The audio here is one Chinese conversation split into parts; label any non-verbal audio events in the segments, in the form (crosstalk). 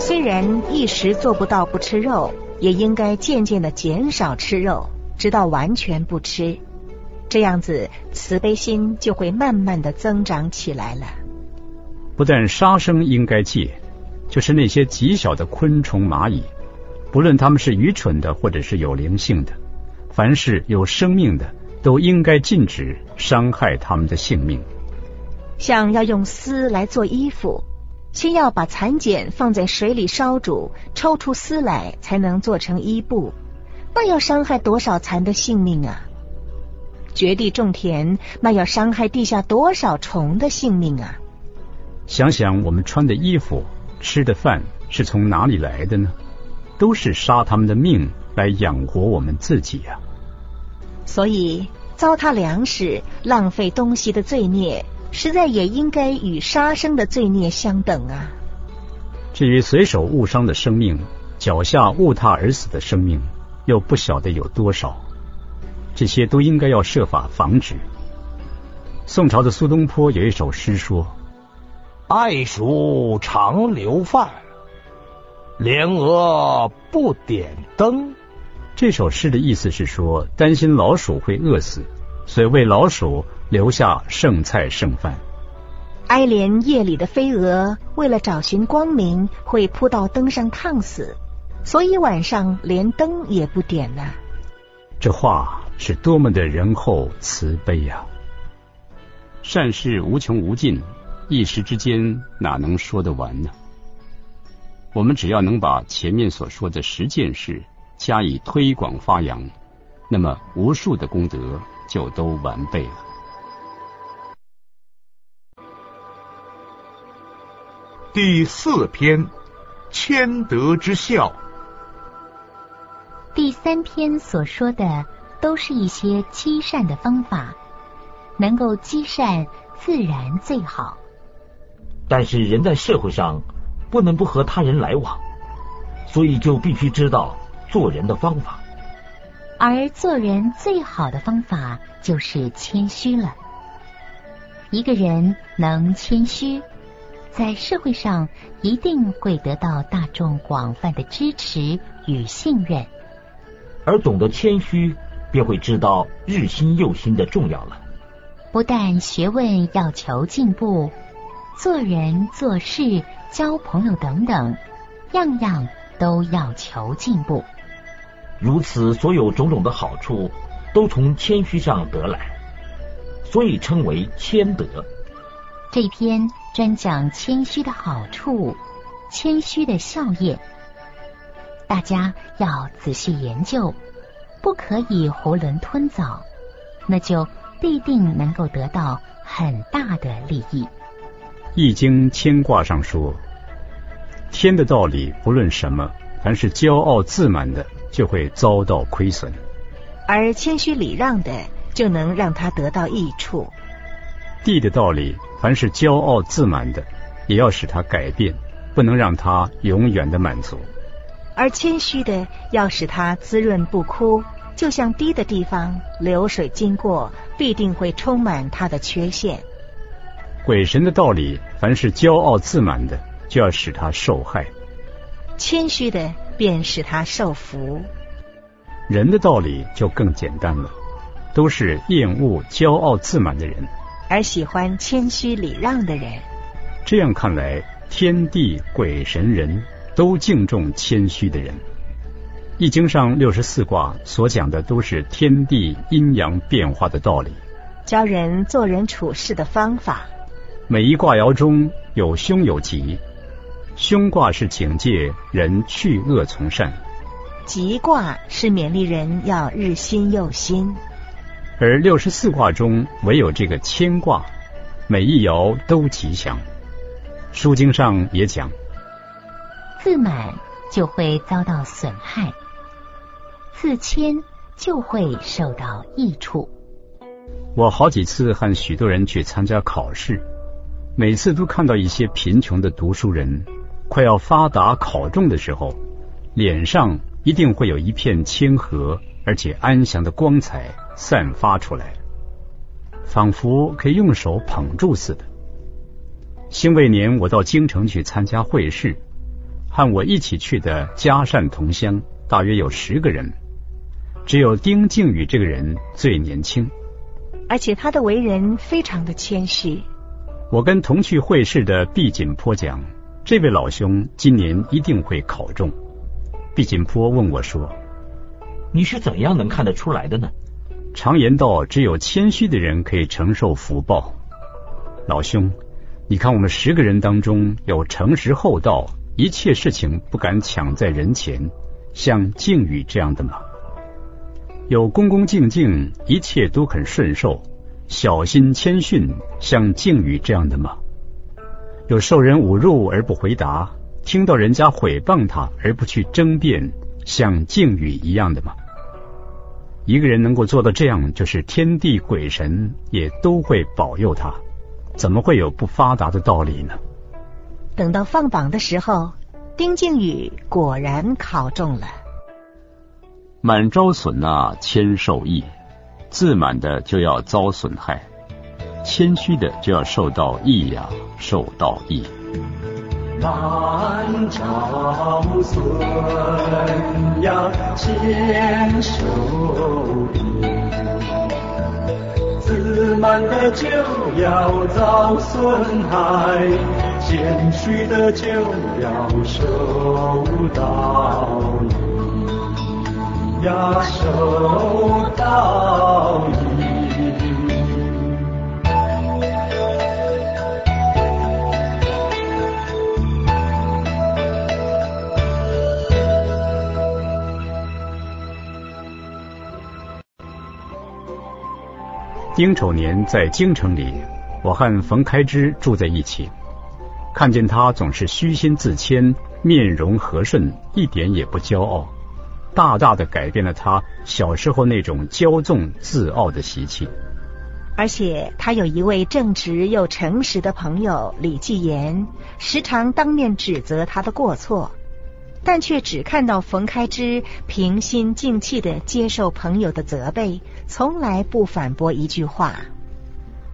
虽然一时做不到不吃肉，也应该渐渐的减少吃肉，直到完全不吃。这样子，慈悲心就会慢慢的增长起来了。不但杀生应该戒，就是那些极小的昆虫、蚂蚁，不论它们是愚蠢的或者是有灵性的，凡是有生命的，都应该禁止伤害它们的性命。像要用丝来做衣服，先要把蚕茧放在水里烧煮，抽出丝来，才能做成衣布。那要伤害多少蚕的性命啊！掘地种田，那要伤害地下多少虫的性命啊！想想我们穿的衣服、吃的饭是从哪里来的呢？都是杀他们的命来养活我们自己呀！所以糟蹋粮食、浪费东西的罪孽。实在也应该与杀生的罪孽相等啊！至于随手误伤的生命，脚下误踏而死的生命，又不晓得有多少。这些都应该要设法防止。宋朝的苏东坡有一首诗说：“爱鼠常留饭，莲蛾不点灯。”这首诗的意思是说，担心老鼠会饿死，所以为老鼠。留下剩菜剩饭。哀怜夜里的飞蛾，为了找寻光明，会扑到灯上烫死，所以晚上连灯也不点呐。这话是多么的仁厚慈悲呀！善事无穷无尽，一时之间哪能说得完呢？我们只要能把前面所说的十件事加以推广发扬，那么无数的功德就都完备了。第四篇，谦德之孝。第三篇所说的都是一些积善的方法，能够积善自然最好。但是人在社会上不能不和他人来往，所以就必须知道做人的方法。而做人最好的方法就是谦虚了。一个人能谦虚。在社会上一定会得到大众广泛的支持与信任，而懂得谦虚，便会知道日新又新的重要了。不但学问要求进步，做人做事、交朋友等等，样样都要求进步。如此，所有种种的好处都从谦虚上得来，所以称为谦德。这篇。专讲谦虚的好处，谦虚的效业，大家要仔细研究，不可以囫囵吞枣，那就必定能够得到很大的利益。易经牵挂上说，天的道理不论什么，凡是骄傲自满的，就会遭到亏损；而谦虚礼让的，就能让他得到益处。地的道理。凡是骄傲自满的，也要使他改变，不能让他永远的满足。而谦虚的，要使他滋润不枯，就像低的地方，流水经过，必定会充满它的缺陷。鬼神的道理，凡是骄傲自满的，就要使他受害；谦虚的，便使他受福。人的道理就更简单了，都是厌恶骄傲自满的人。而喜欢谦虚礼让的人，这样看来，天地鬼神人都敬重谦虚的人。易经上六十四卦所讲的都是天地阴阳变化的道理，教人做人处事的方法。每一卦爻中有凶有吉，凶卦是警戒人去恶从善，吉卦是勉励人要日新又新。而六十四卦中唯有这个谦卦，每一爻都吉祥。书经上也讲，自满就会遭到损害，自谦就会受到益处。我好几次和许多人去参加考试，每次都看到一些贫穷的读书人，快要发达考中的时候，脸上一定会有一片谦和而且安详的光彩。散发出来，仿佛可以用手捧住似的。辛未年，我到京城去参加会试，和我一起去的嘉善同乡大约有十个人，只有丁敬宇这个人最年轻，而且他的为人非常的谦虚。我跟同去会试的毕锦坡讲，这位老兄今年一定会考中。毕锦坡问我说：“你是怎样能看得出来的呢？”常言道，只有谦虚的人可以承受福报。老兄。你看，我们十个人当中有诚实厚道，一切事情不敢抢在人前，像靖宇这样的吗？有恭恭敬敬，一切都肯顺受，小心谦逊，像靖宇这样的吗？有受人侮辱而不回答，听到人家毁谤他而不去争辩，像靖宇一样的吗？一个人能够做到这样，就是天地鬼神也都会保佑他。怎么会有不发达的道理呢？等到放榜的时候，丁靖宇果然考中了。满招损呐，谦受益；自满的就要遭损害，谦虚的就要受到益呀，受到益。满招损呀，谦受益。自满的就要遭损害，谦虚的就要受到益呀，受到丁丑年在京城里，我和冯开之住在一起。看见他总是虚心自谦，面容和顺，一点也不骄傲，大大的改变了他小时候那种骄纵自傲的习气。而且他有一位正直又诚实的朋友李继言，时常当面指责他的过错。但却只看到冯开之平心静气的接受朋友的责备，从来不反驳一句话。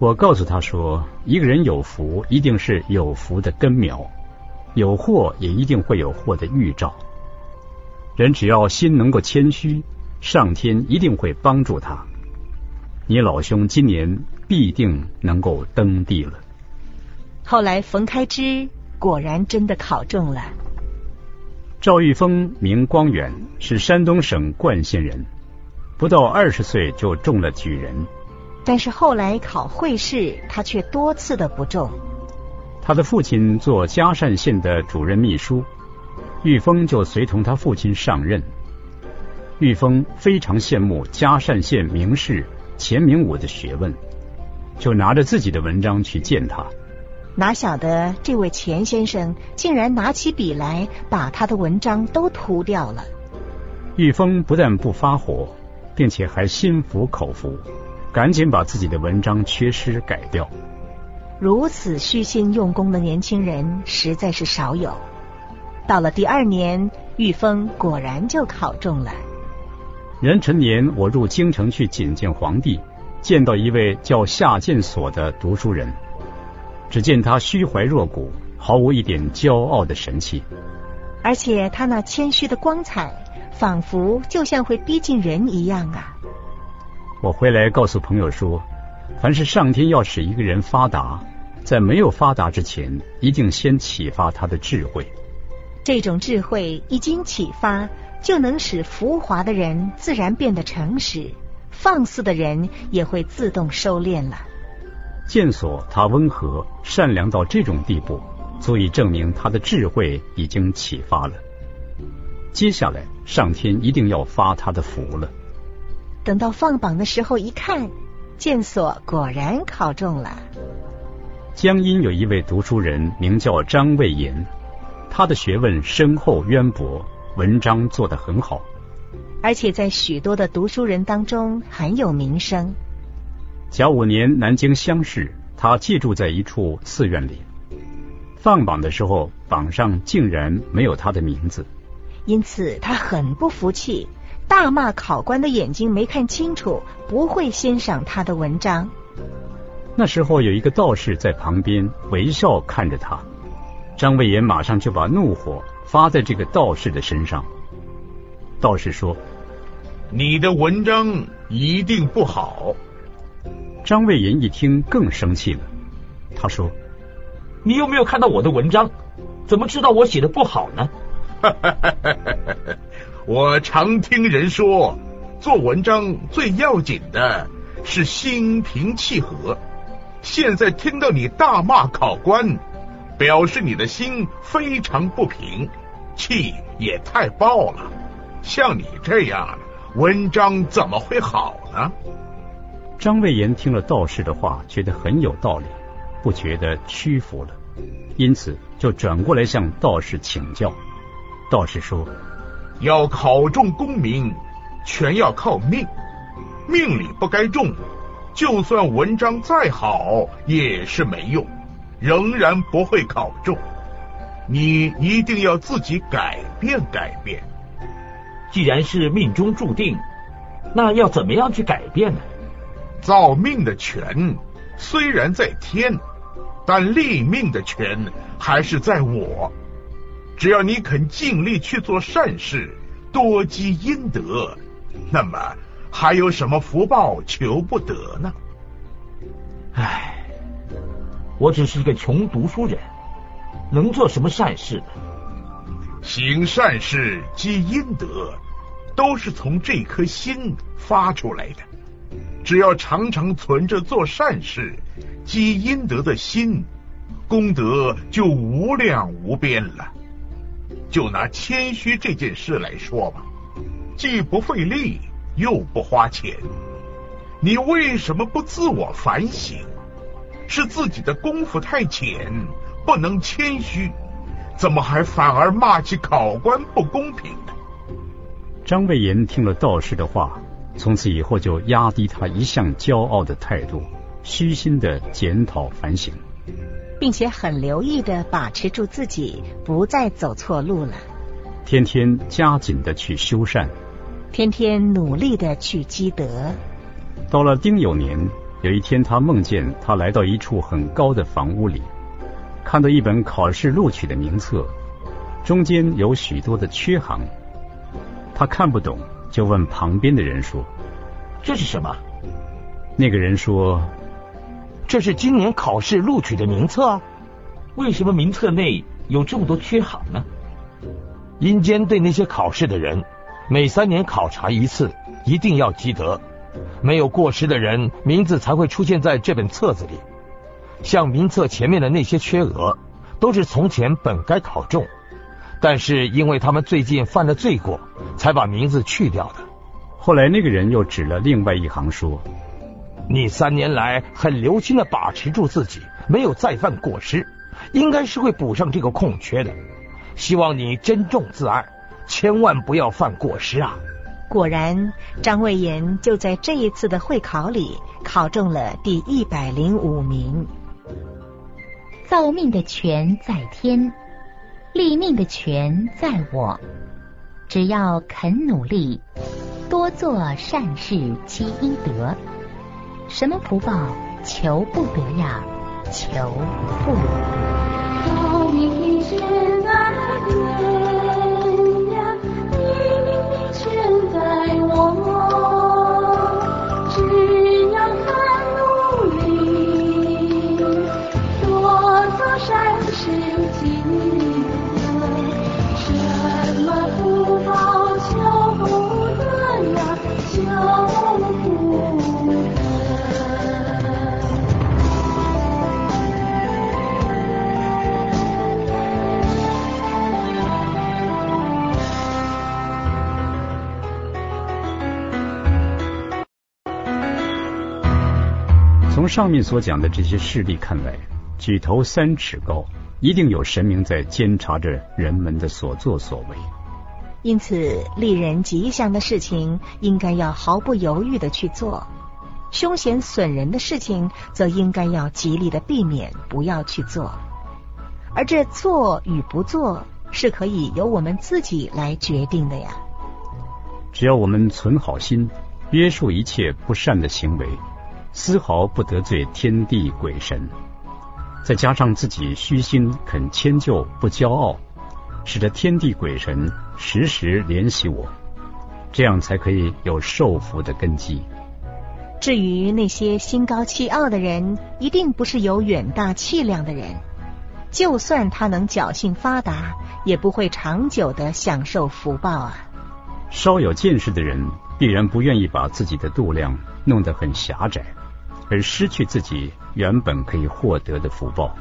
我告诉他说，一个人有福，一定是有福的根苗；有祸，也一定会有祸的预兆。人只要心能够谦虚，上天一定会帮助他。你老兄今年必定能够登第了。后来，冯开之果然真的考中了。赵玉峰名光远，是山东省冠县人，不到二十岁就中了举人。但是后来考会试，他却多次的不中。他的父亲做嘉善县的主任秘书，玉峰就随同他父亲上任。玉峰非常羡慕嘉善县名士钱明武的学问，就拿着自己的文章去见他。哪晓得这位钱先生竟然拿起笔来，把他的文章都涂掉了。玉峰不但不发火，并且还心服口服，赶紧把自己的文章缺失改掉。如此虚心用功的年轻人实在是少有。到了第二年，玉峰果然就考中了。壬辰年，我入京城去觐见皇帝，见到一位叫夏建所的读书人。只见他虚怀若谷，毫无一点骄傲的神气，而且他那谦虚的光彩，仿佛就像会逼近人一样啊！我回来告诉朋友说，凡是上天要使一个人发达，在没有发达之前，一定先启发他的智慧。这种智慧一经启发，就能使浮华的人自然变得诚实，放肆的人也会自动收敛了。见所他温和善良到这种地步，足以证明他的智慧已经启发了。接下来，上天一定要发他的福了。等到放榜的时候一看，见所果然考中了。江阴有一位读书人，名叫张魏言，他的学问深厚渊博，文章做得很好，而且在许多的读书人当中很有名声。甲午年，南京乡试，他寄住在一处寺院里。放榜的时候，榜上竟然没有他的名字，因此他很不服气，大骂考官的眼睛没看清楚，不会欣赏他的文章。那时候有一个道士在旁边微笑看着他，张魏延马上就把怒火发在这个道士的身上。道士说：“你的文章一定不好。”张卫银一听更生气了，他说：“你有没有看到我的文章？怎么知道我写的不好呢？” (laughs) 我常听人说，做文章最要紧的是心平气和。现在听到你大骂考官，表示你的心非常不平，气也太爆了。像你这样，文章怎么会好呢？张魏延听了道士的话，觉得很有道理，不觉得屈服了，因此就转过来向道士请教。道士说：“要考中功名，全要靠命，命里不该中。”就算文章再好也是没用，仍然不会考中。你一定要自己改变改变。既然是命中注定，那要怎么样去改变呢？造命的权虽然在天，但立命的权还是在我。只要你肯尽力去做善事，多积阴德，那么。还有什么福报求不得呢？唉，我只是一个穷读书人，能做什么善事？行善事积阴德，都是从这颗心发出来的。只要常常存着做善事、积阴德的心，功德就无量无边了。就拿谦虚这件事来说吧，既不费力。又不花钱，你为什么不自我反省？是自己的功夫太浅，不能谦虚，怎么还反而骂起考官不公平呢？张魏延听了道士的话，从此以后就压低他一向骄傲的态度，虚心的检讨反省，并且很留意的把持住自己，不再走错路了。天天加紧的去修缮。天天努力的去积德。到了丁酉年，有一天，他梦见他来到一处很高的房屋里，看到一本考试录取的名册，中间有许多的缺行。他看不懂，就问旁边的人说：“这是什么？”那个人说：“这是今年考试录取的名册。为什么名册内有这么多缺行呢？”阴间对那些考试的人。每三年考察一次，一定要积德。没有过失的人，名字才会出现在这本册子里。像名册前面的那些缺额，都是从前本该考中，但是因为他们最近犯了罪过，才把名字去掉的。后来那个人又指了另外一行说：“你三年来很留心的把持住自己，没有再犯过失，应该是会补上这个空缺的。希望你珍重自爱。”千万不要犯过失啊！果然，张魏延就在这一次的会考里考中了第一百零五名。造命的权在天，立命的权在我。只要肯努力，多做善事积阴德，什么福报求不得呀？求不得。从上面所讲的这些事例看来，举头三尺高，一定有神明在监察着人们的所作所为。因此，利人吉祥的事情应该要毫不犹豫的去做；凶险损人的事情，则应该要极力的避免，不要去做。而这做与不做，是可以由我们自己来决定的呀。只要我们存好心，约束一切不善的行为。丝毫不得罪天地鬼神，再加上自己虚心肯迁就，不骄傲，使得天地鬼神时时联系我，这样才可以有受福的根基。至于那些心高气傲的人，一定不是有远大气量的人。就算他能侥幸发达，也不会长久的享受福报啊。稍有见识的人，必然不愿意把自己的度量弄得很狭窄，而失去自己原本可以获得的福报。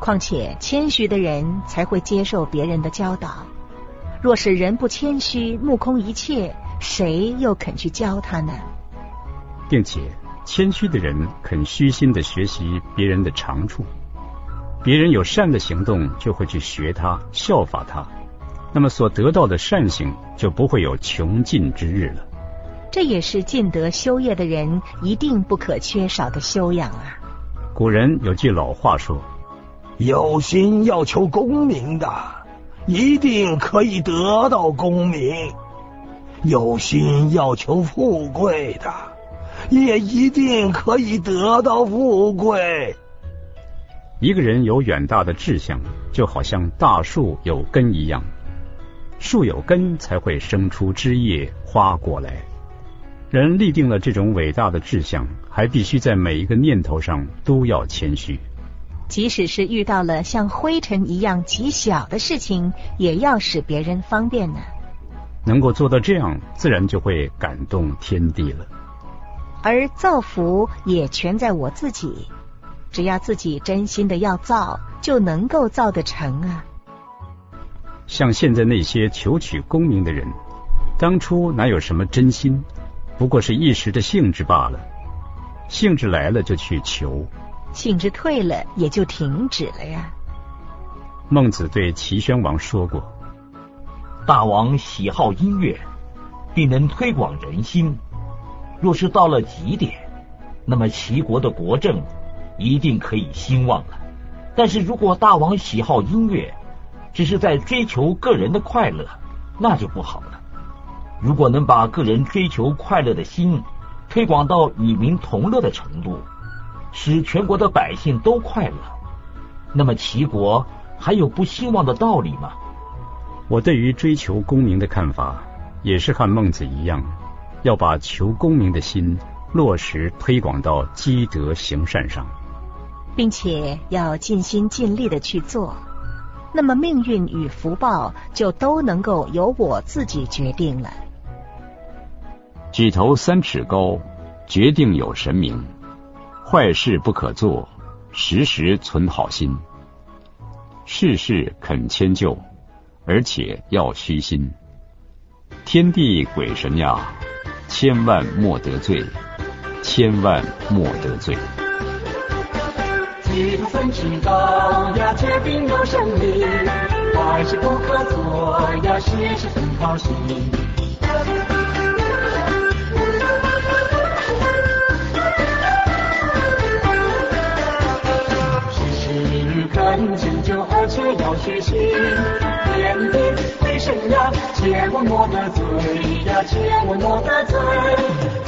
况且谦虚的人才会接受别人的教导。若是人不谦虚，目空一切，谁又肯去教他呢？并且谦虚的人肯虚心的学习别人的长处，别人有善的行动，就会去学他、效法他，那么所得到的善行就不会有穷尽之日了。这也是尽德修业的人一定不可缺少的修养啊。古人有句老话说：“有心要求功名的，一定可以得到功名；有心要求富贵的。”也一定可以得到富贵。一个人有远大的志向，就好像大树有根一样，树有根才会生出枝叶、花果来。人立定了这种伟大的志向，还必须在每一个念头上都要谦虚，即使是遇到了像灰尘一样极小的事情，也要使别人方便呢。能够做到这样，自然就会感动天地了。而造福也全在我自己，只要自己真心的要造，就能够造得成啊。像现在那些求取功名的人，当初哪有什么真心？不过是一时的兴致罢了。兴致来了就去求，兴致退了也就停止了呀。孟子对齐宣王说过：“大王喜好音乐，必能推广人心。”若是到了极点，那么齐国的国政一定可以兴旺了。但是如果大王喜好音乐，只是在追求个人的快乐，那就不好了。如果能把个人追求快乐的心推广到与民同乐的程度，使全国的百姓都快乐，那么齐国还有不兴旺的道理吗？我对于追求功名的看法，也是和孟子一样。要把求功名的心落实推广到积德行善上，并且要尽心尽力的去做，那么命运与福报就都能够由我自己决定了。举头三尺高，决定有神明。坏事不可做，时时存好心。事事肯迁就，而且要虚心。天地鬼神呀！千万莫得罪，千万莫得罪。举头三尺高呀，决定有神明。坏事不可做呀，事事存好心。却要学习天地为什么呀我我莫的罪呀千我莫的罪